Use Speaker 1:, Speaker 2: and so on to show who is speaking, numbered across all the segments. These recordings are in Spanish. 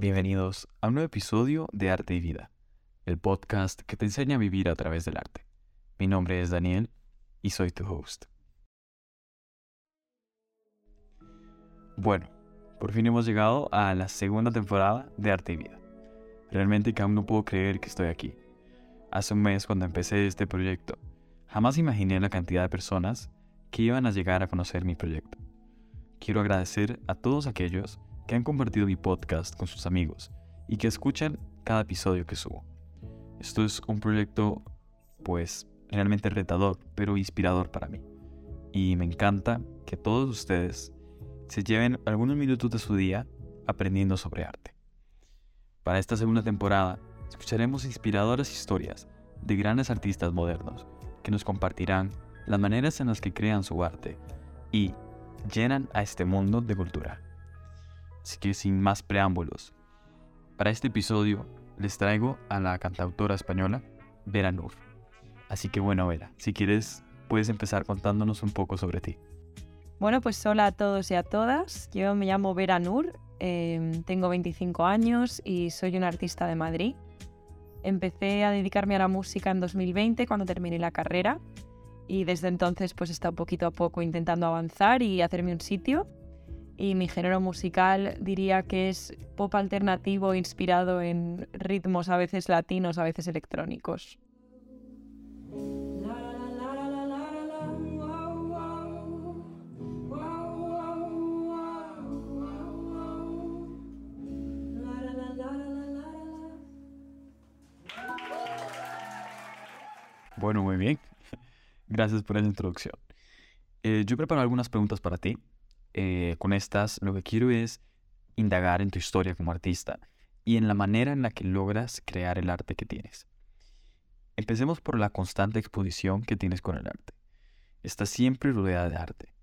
Speaker 1: Bienvenidos a un nuevo episodio de Arte y Vida, el podcast que te enseña a vivir a través del arte. Mi nombre es Daniel y soy tu host. Bueno, por fin hemos llegado a la segunda temporada de Arte y Vida. Realmente que aún no puedo creer que estoy aquí. Hace un mes cuando empecé este proyecto, jamás imaginé la cantidad de personas que iban a llegar a conocer mi proyecto. Quiero agradecer a todos aquellos que han compartido mi podcast con sus amigos y que escuchan cada episodio que subo. Esto es un proyecto, pues, realmente retador, pero inspirador para mí. Y me encanta que todos ustedes se lleven algunos minutos de su día aprendiendo sobre arte. Para esta segunda temporada, escucharemos inspiradoras historias de grandes artistas modernos que nos compartirán las maneras en las que crean su arte y llenan a este mundo de cultura. Así que sin más preámbulos, para este episodio les traigo a la cantautora española Vera Nur. Así que bueno, Vera, si quieres puedes empezar contándonos un poco sobre ti.
Speaker 2: Bueno, pues hola a todos y a todas. Yo me llamo Vera Nur, em, tengo 25 años y soy una artista de Madrid. Empecé a dedicarme a la música en 2020 cuando terminé la carrera y desde entonces pues he estado poquito a poco intentando avanzar y hacerme un sitio y mi género musical diría que es pop alternativo inspirado en ritmos a veces latinos, a veces electrónicos.
Speaker 1: Bueno, muy bien. Gracias por esa introducción. Eh, yo preparo algunas preguntas para ti eh, con estas lo que quiero es indagar en tu historia como artista y en la manera en la que logras crear el arte que tienes. Empecemos por la constante exposición que tienes con el arte. Estás siempre rodeada de arte.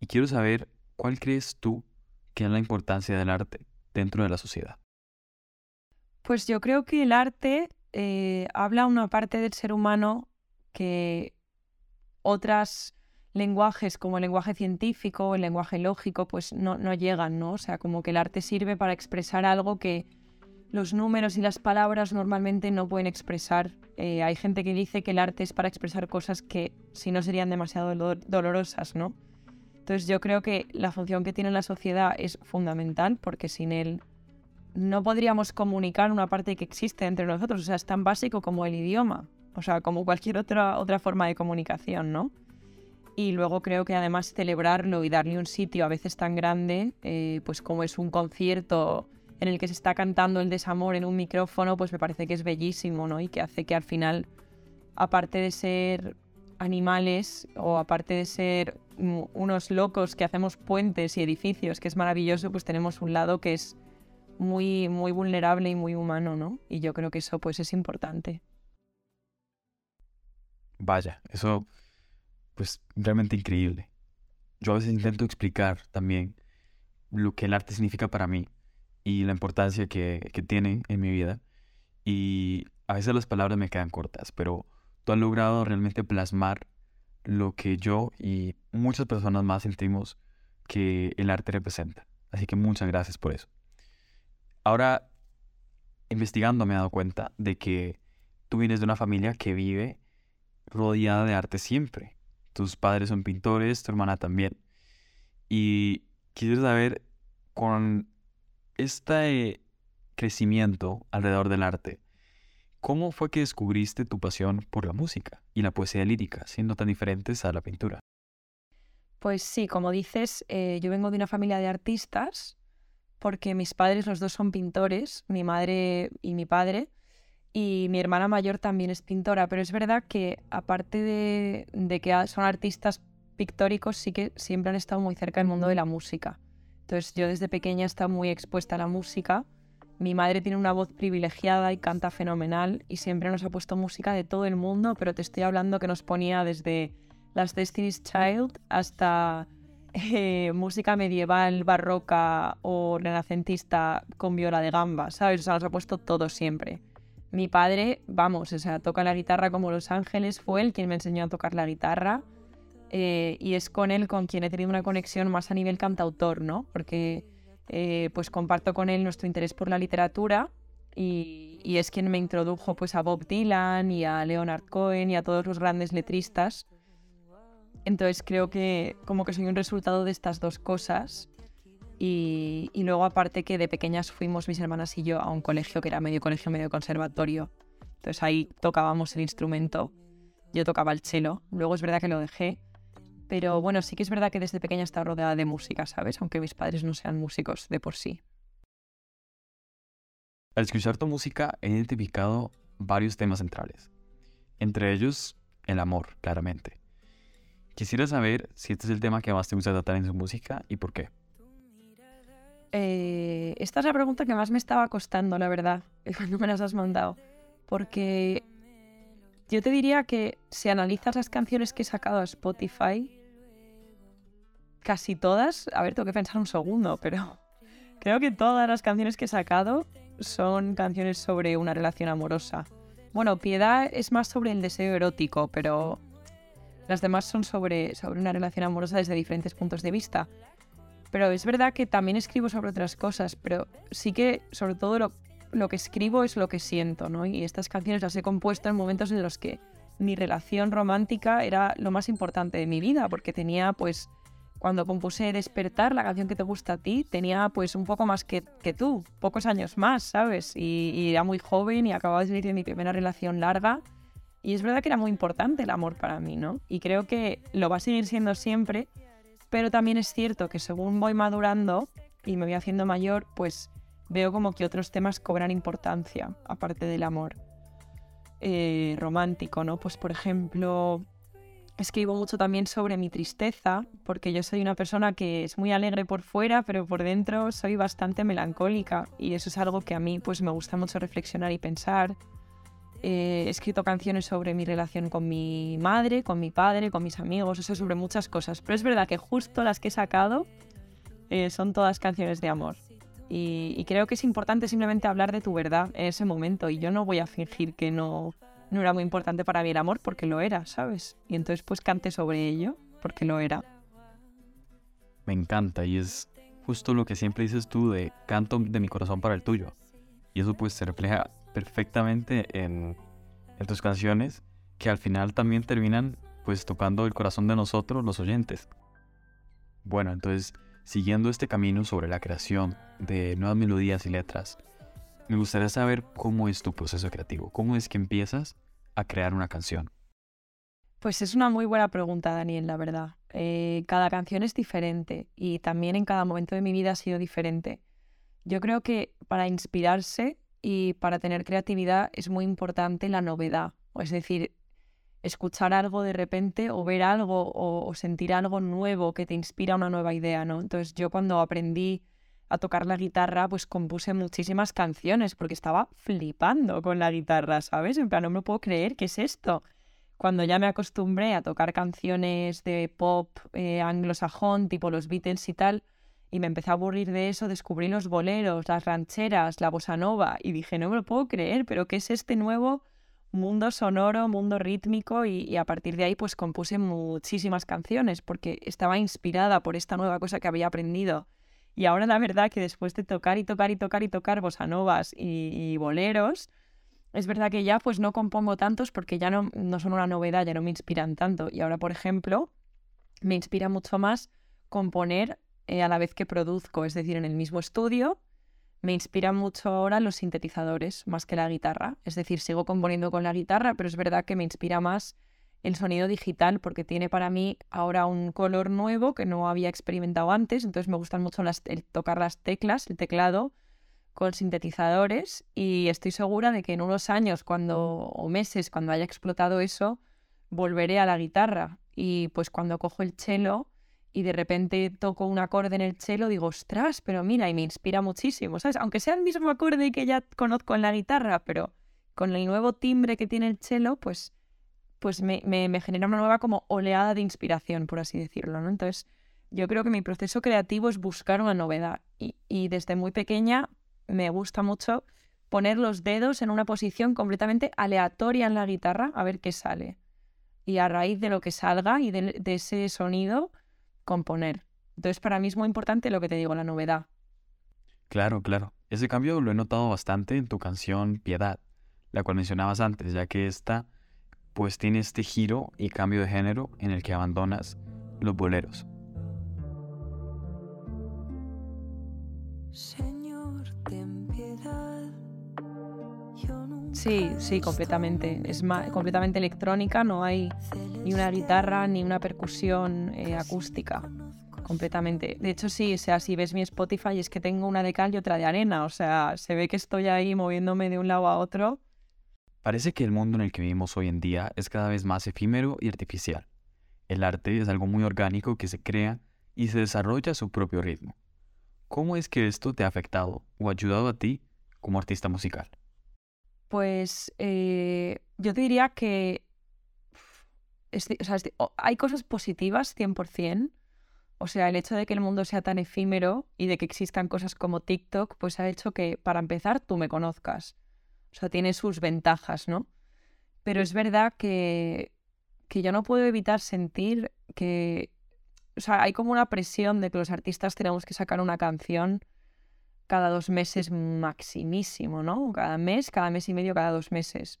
Speaker 1: Y quiero saber cuál crees tú que es la importancia del arte dentro de la sociedad.
Speaker 2: Pues yo creo que el arte eh, habla una parte del ser humano que otras lenguajes como el lenguaje científico, el lenguaje lógico, pues no, no llegan, ¿no? O sea, como que el arte sirve para expresar algo que los números y las palabras normalmente no pueden expresar. Eh, hay gente que dice que el arte es para expresar cosas que si no serían demasiado dolorosas, ¿no? Entonces yo creo que la función que tiene la sociedad es fundamental porque sin él no podríamos comunicar una parte que existe entre nosotros. O sea, es tan básico como el idioma, o sea, como cualquier otra, otra forma de comunicación, ¿no? Y luego creo que además celebrarlo y darle un sitio a veces tan grande, eh, pues como es un concierto en el que se está cantando el desamor en un micrófono, pues me parece que es bellísimo, ¿no? Y que hace que al final, aparte de ser animales o aparte de ser unos locos que hacemos puentes y edificios, que es maravilloso, pues tenemos un lado que es muy, muy vulnerable y muy humano, ¿no? Y yo creo que eso pues es importante.
Speaker 1: Vaya, eso pues realmente increíble. Yo a veces intento explicar también lo que el arte significa para mí y la importancia que, que tiene en mi vida. Y a veces las palabras me quedan cortas, pero tú has logrado realmente plasmar lo que yo y muchas personas más sentimos que el arte representa. Así que muchas gracias por eso. Ahora, investigando me he dado cuenta de que tú vienes de una familia que vive rodeada de arte siempre tus padres son pintores, tu hermana también. Y quiero saber, con este crecimiento alrededor del arte, ¿cómo fue que descubriste tu pasión por la música y la poesía lírica, siendo tan diferentes a la pintura?
Speaker 2: Pues sí, como dices, eh, yo vengo de una familia de artistas, porque mis padres los dos son pintores, mi madre y mi padre, y mi hermana mayor también es pintora, pero es verdad que aparte de, que son artistas pictóricos, sí que siempre han estado muy cerca del mundo de la música. Entonces yo desde pequeña he estado muy expuesta a la música. Mi madre tiene una voz privilegiada y canta fenomenal y siempre nos ha puesto música de todo el mundo, pero te estoy hablando que nos ponía desde las Destiny's Child hasta eh, música medieval, barroca o renacentista con viola de gamba, ¿sabes? O sea, nos ha puesto todo siempre. Mi padre, vamos, o sea, toca la guitarra como Los Ángeles, fue él quien me enseñó a tocar la guitarra eh, y es con él con quien he tenido una conexión más a nivel cantautor, ¿no? Porque eh, pues comparto con él nuestro interés por la literatura y, y, es quien me introdujo pues a Bob Dylan y a Leonard Cohen y a todos los grandes letristas. Entonces creo que como que soy un resultado de estas dos cosas y, y, luego aparte que de pequeñas fuimos mis hermanas y yo a un colegio que era medio colegio, medio conservatorio. Entonces ahí tocábamos el instrumento. Yo tocaba el cello. Luego es verdad que lo dejé. Pero bueno, sí que es verdad que desde pequeña estaba rodeada de música, ¿sabes? Aunque mis padres no sean músicos de por sí.
Speaker 1: Al escuchar tu música he identificado varios temas centrales. Entre ellos, el amor, claramente. Quisiera saber si este es el tema que más te gusta tratar en su música y por qué.
Speaker 2: Eh, esta es la pregunta que más me estaba costando, la verdad, cuando me las has mandado. Porque yo te diría que si analizas las canciones que he sacado a Spotify, casi todas, a ver, tengo que pensar un segundo, pero creo que todas las canciones que he sacado son canciones sobre una relación amorosa. Bueno, Piedad es más sobre el deseo erótico, pero las demás son sobre, sobre una relación amorosa desde diferentes puntos de vista. Pero es verdad que también escribo sobre otras cosas, pero sí que sobre todo lo, que escribo es lo que siento, ¿no? Y estas canciones las he compuesto en momentos en los que mi relación romántica era lo más importante de mi vida, porque tenía pues cuando compuse Despertar, la canción que te gusta a ti, tenía pues un poco más que, tú, pocos años más, ¿sabes? Y, y, era muy joven y acababa de salir de mi primera relación larga. Y es verdad que era muy importante el amor para mí, ¿no? Y creo que lo va a seguir siendo siempre, pero también es cierto que según voy madurando y me voy haciendo mayor, pues veo como que otros temas cobran importancia, aparte del amor eh, romántico, ¿no? Pues por ejemplo, escribo mucho también sobre mi tristeza, porque yo soy una persona que es muy alegre por fuera, pero por dentro soy bastante melancólica y eso es algo que a mí pues me gusta mucho reflexionar y pensar. Eh, he escrito canciones sobre mi relación con mi madre, con mi padre, con mis amigos, eso sobre muchas cosas, pero es verdad que justo las que he sacado eh, son todas canciones de amor. Y, creo que es importante simplemente hablar de tu verdad en ese momento y yo no voy a fingir que no, no era muy importante para mí el amor porque lo era, ¿sabes? Y entonces pues cante sobre ello porque lo era.
Speaker 1: Me encanta y es justo lo que siempre dices tú de canto de mi corazón para el tuyo. Y eso pues se refleja perfectamente en, en tus canciones que al final también terminan pues tocando el corazón de nosotros los oyentes. Bueno, entonces siguiendo este camino sobre la creación de nuevas melodías y letras, me gustaría saber cómo es tu proceso creativo, cómo es que empiezas a crear una canción.
Speaker 2: Pues es una muy buena pregunta, Daniel, la verdad. Eh, cada canción es diferente y también en cada momento de mi vida ha sido diferente. Yo creo que para inspirarse y para tener creatividad es muy importante la novedad, es decir, escuchar algo de repente o ver algo o, sentir algo nuevo que te inspira una nueva idea, ¿no? Entonces yo cuando aprendí a tocar la guitarra, pues compuse muchísimas canciones porque estaba flipando con la guitarra, ¿sabes? En plan, no me puedo creer, ¿qué es esto? Cuando ya me acostumbré a tocar canciones de pop eh, anglosajón, tipo los Beatles y tal, y me empecé a aburrir de eso, descubrí los boleros, las rancheras, la bossa nova, y dije, no me lo puedo creer, pero ¿qué es este nuevo mundo sonoro, mundo rítmico? Y, a partir de ahí, pues compuse muchísimas canciones porque estaba inspirada por esta nueva cosa que había aprendido y ahora la verdad que después de tocar y tocar y tocar y tocar bossa novas y, y boleros, es verdad que ya pues no compongo tantos porque ya no, no son una novedad, ya no me inspiran tanto. Y ahora, por ejemplo, me inspira mucho más componer eh, a la vez que produzco, es decir, en el mismo estudio. Me inspira mucho ahora los sintetizadores más que la guitarra. Es decir, sigo componiendo con la guitarra, pero es verdad que me inspira más el sonido digital porque tiene para mí ahora un color nuevo que no había experimentado antes, entonces me gustan mucho las, el tocar las teclas, el teclado con sintetizadores y estoy segura de que en unos años cuando o meses cuando haya explotado eso volveré a la guitarra y pues cuando cojo el cello y de repente toco un acorde en el cello digo, ostras, pero mira, y me inspira muchísimo, ¿sabes? Aunque sea el mismo acorde que ya conozco en la guitarra, pero con el nuevo timbre que tiene el cello, pues pues me, me, genera una nueva como oleada de inspiración, por así decirlo, ¿no? Entonces, yo creo que mi proceso creativo es buscar una novedad y, y desde muy pequeña me gusta mucho poner los dedos en una posición completamente aleatoria en la guitarra a ver qué sale. Y a raíz de lo que salga y de, de ese sonido, componer. Entonces, para mí es muy importante lo que te digo, la novedad.
Speaker 1: Claro, claro. Ese cambio lo he notado bastante en tu canción Piedad, la cual mencionabas antes, ya que esta pues tiene este giro y cambio de género en el que abandonas los boleros.
Speaker 2: Señor. Sí, sí, completamente. Es completamente electrónica, no hay ni una guitarra ni una percusión eh, acústica. Completamente. De hecho, sí, o sea, si ves mi Spotify es que tengo una de cal y otra de arena. O sea, se ve que estoy ahí moviéndome de un lado a otro.
Speaker 1: Parece que el mundo en el que vivimos hoy en día es cada vez más efímero y artificial. El arte es algo muy orgánico que se crea y se desarrolla a su propio ritmo. ¿Cómo es que esto te ha afectado o ayudado a ti como artista musical?
Speaker 2: Pues eh, yo diría que hay cosas positivas 100%. O sea, el hecho de que el mundo sea tan efímero y de que existan cosas como TikTok, pues ha hecho que, para empezar, tú me conozcas. O sea, tiene sus ventajas, ¿no? Pero es verdad que, que yo no puedo evitar sentir que... O sea, hay como una presión de que los artistas tenemos que sacar una canción cada dos meses maximísimo, ¿no? Cada mes, cada mes y medio, cada dos meses.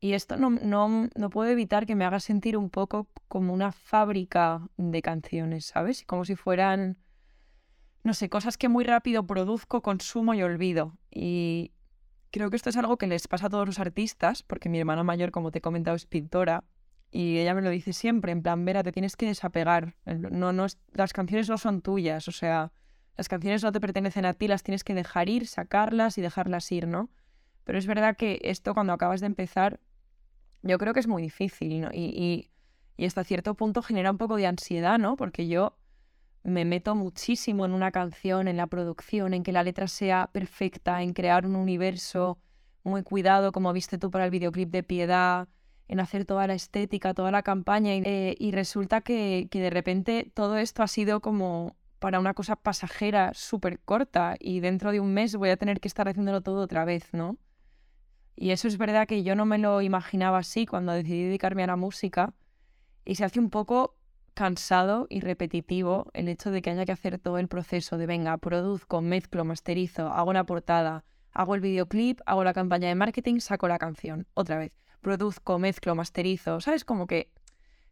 Speaker 2: Y esto no, no, no, puedo evitar que me haga sentir un poco como una fábrica de canciones, ¿sabes? Como si fueran, no sé, cosas que muy rápido produzco, consumo y olvido. Y creo que esto es algo que les pasa a todos los artistas, porque mi hermana mayor, como te he comentado, es pintora. Y ella me lo dice siempre, en plan, Vera, te tienes que desapegar. No, no, las canciones no son tuyas, o sea, las canciones no te pertenecen a ti, las tienes que dejar ir, sacarlas y dejarlas ir, ¿no? Pero es verdad que esto cuando acabas de empezar, yo creo que es muy difícil, ¿no? Y, y, hasta cierto punto genera un poco de ansiedad, ¿no? Porque yo me meto muchísimo en una canción, en la producción, en que la letra sea perfecta, en crear un universo muy cuidado, como viste tú para el videoclip de Piedad, en hacer toda la estética, toda la campaña, y, eh, y resulta que, que de repente todo esto ha sido como para una cosa pasajera súper corta y dentro de un mes voy a tener que estar haciéndolo todo otra vez, ¿no? Y eso es verdad que yo no me lo imaginaba así cuando decidí dedicarme a la música y se hace un poco cansado y repetitivo el hecho de que haya que hacer todo el proceso de venga, produzco, mezclo, masterizo, hago una portada, hago el videoclip, hago la campaña de marketing, saco la canción, otra vez, produzco, mezclo, masterizo, ¿sabes? Como que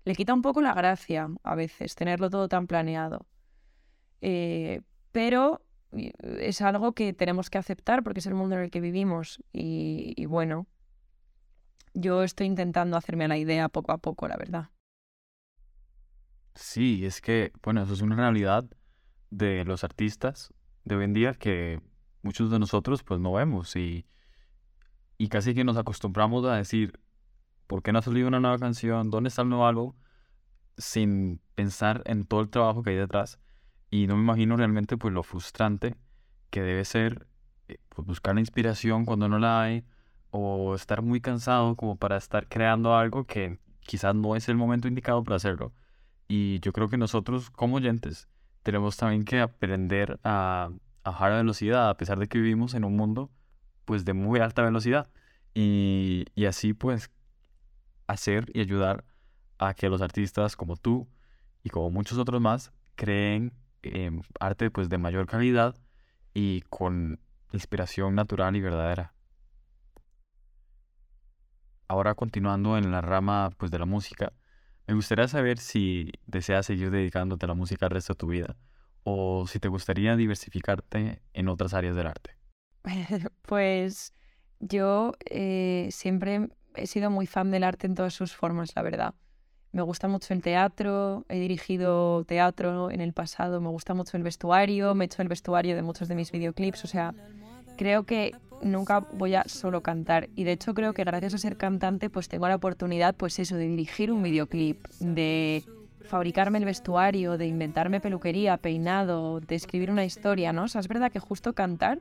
Speaker 2: le quita un poco la gracia a veces tenerlo todo tan planeado. Eh, pero es algo que tenemos que aceptar porque es el mundo en el que vivimos y, bueno, yo estoy intentando hacerme la idea poco a poco, la verdad.
Speaker 1: Sí, es que, bueno, eso es una realidad de los artistas de hoy en día que muchos de nosotros pues no vemos y, y casi que nos acostumbramos a decir, ¿por qué no ha salido una nueva canción? ¿Dónde está el nuevo álbum? Sin pensar en todo el trabajo que hay detrás y no me imagino realmente pues lo frustrante que debe ser eh, pues, buscar la inspiración cuando no la hay o estar muy cansado como para estar creando algo que quizás no es el momento indicado para hacerlo. Y yo creo que nosotros como oyentes tenemos también que aprender a, a bajar la velocidad a pesar de que vivimos en un mundo pues de muy alta velocidad y, y así pues hacer y ayudar a que los artistas como tú y como muchos otros más creen Em, arte pues de mayor calidad y con inspiración natural y verdadera. Ahora continuando en la rama pues de la música, me gustaría saber si deseas seguir dedicándote a la música el resto de tu vida o si te gustaría diversificarte en otras áreas del arte.
Speaker 2: Pues yo eh, siempre he sido muy fan del arte en todas sus formas, la verdad. Me gusta mucho el teatro, he dirigido teatro en el pasado, me gusta mucho el vestuario, me he hecho el vestuario de muchos de mis videoclips, o sea, creo que nunca voy a solo cantar y de hecho creo que gracias a ser cantante pues tengo la oportunidad pues eso de dirigir un videoclip, de fabricarme el vestuario, de inventarme peluquería, peinado, de escribir una historia, ¿no? O sea, es verdad que justo cantar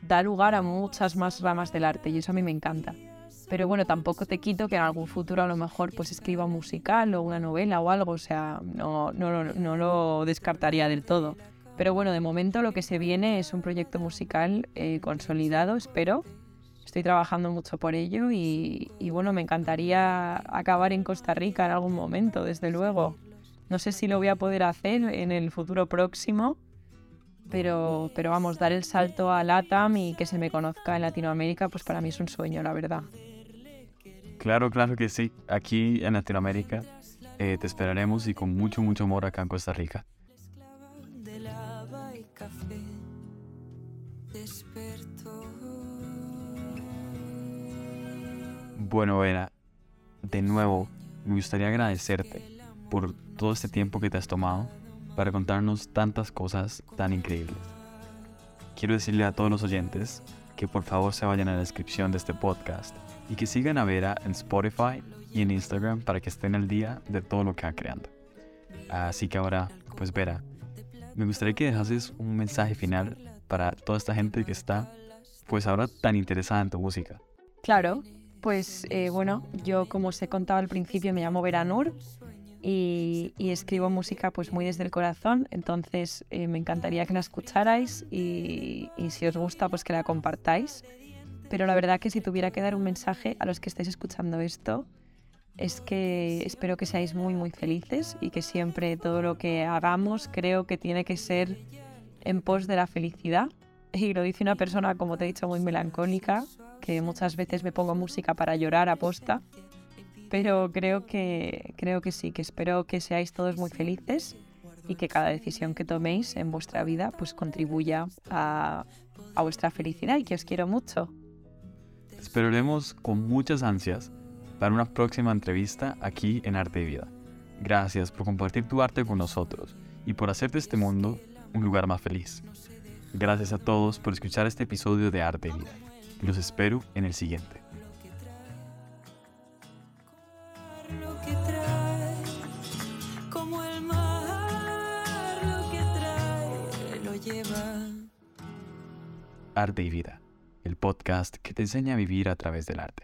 Speaker 2: da lugar a muchas más ramas del arte y eso a mí me encanta. Pero bueno, tampoco te quito que en algún futuro a lo mejor pues escriba un musical o una novela o algo, o sea, no, no, lo descartaría del todo. Pero bueno, de momento lo que se viene es un proyecto musical eh, consolidado, espero. Estoy trabajando mucho por ello y, y, bueno, me encantaría acabar en Costa Rica en algún momento, desde luego. No sé si lo voy a poder hacer en el futuro próximo, pero, pero vamos, dar el salto a LATAM y que se me conozca en Latinoamérica, pues para mí es un sueño, la verdad.
Speaker 1: Claro, claro que sí. Aquí en Latinoamérica eh, te esperaremos y con mucho, mucho amor acá en Costa Rica. Bueno, Vera, de nuevo, me gustaría agradecerte por todo este tiempo que te has tomado para contarnos tantas cosas tan increíbles. Quiero decirle a todos los oyentes que por favor se vayan a la descripción de este podcast y que sigan a Vera en Spotify y en Instagram para que estén al día de todo lo que va creando. Así que ahora, pues Vera, me gustaría que dejases un mensaje final para toda esta gente que está, pues ahora tan interesada en tu música.
Speaker 2: Claro, pues eh, bueno, yo como os he contado al principio me llamo Vera Nur y, escribo música pues muy desde el corazón, entonces eh, me encantaría que la escucharais y, y si os gusta pues que la compartáis. Pero la verdad que si tuviera que dar un mensaje a los que estáis escuchando esto, es que espero que seáis muy muy felices y que siempre todo lo que hagamos creo que tiene que ser en pos de la felicidad. Y lo dice una persona, como te he dicho, muy melancólica, que muchas veces me pongo música para llorar a posta. Pero creo que, creo que sí, que espero que seáis todos muy felices y que cada decisión que toméis en vuestra vida pues contribuya a, a vuestra felicidad y que os quiero mucho.
Speaker 1: Esperaremos con muchas ansias para una próxima entrevista aquí en Arte y Vida. Gracias por compartir tu arte con nosotros y por hacer de este mundo un lugar más feliz. Gracias a todos por escuchar este episodio de Arte y Vida. Los espero en el siguiente. Arte y Vida el podcast que te enseña a vivir a través del arte.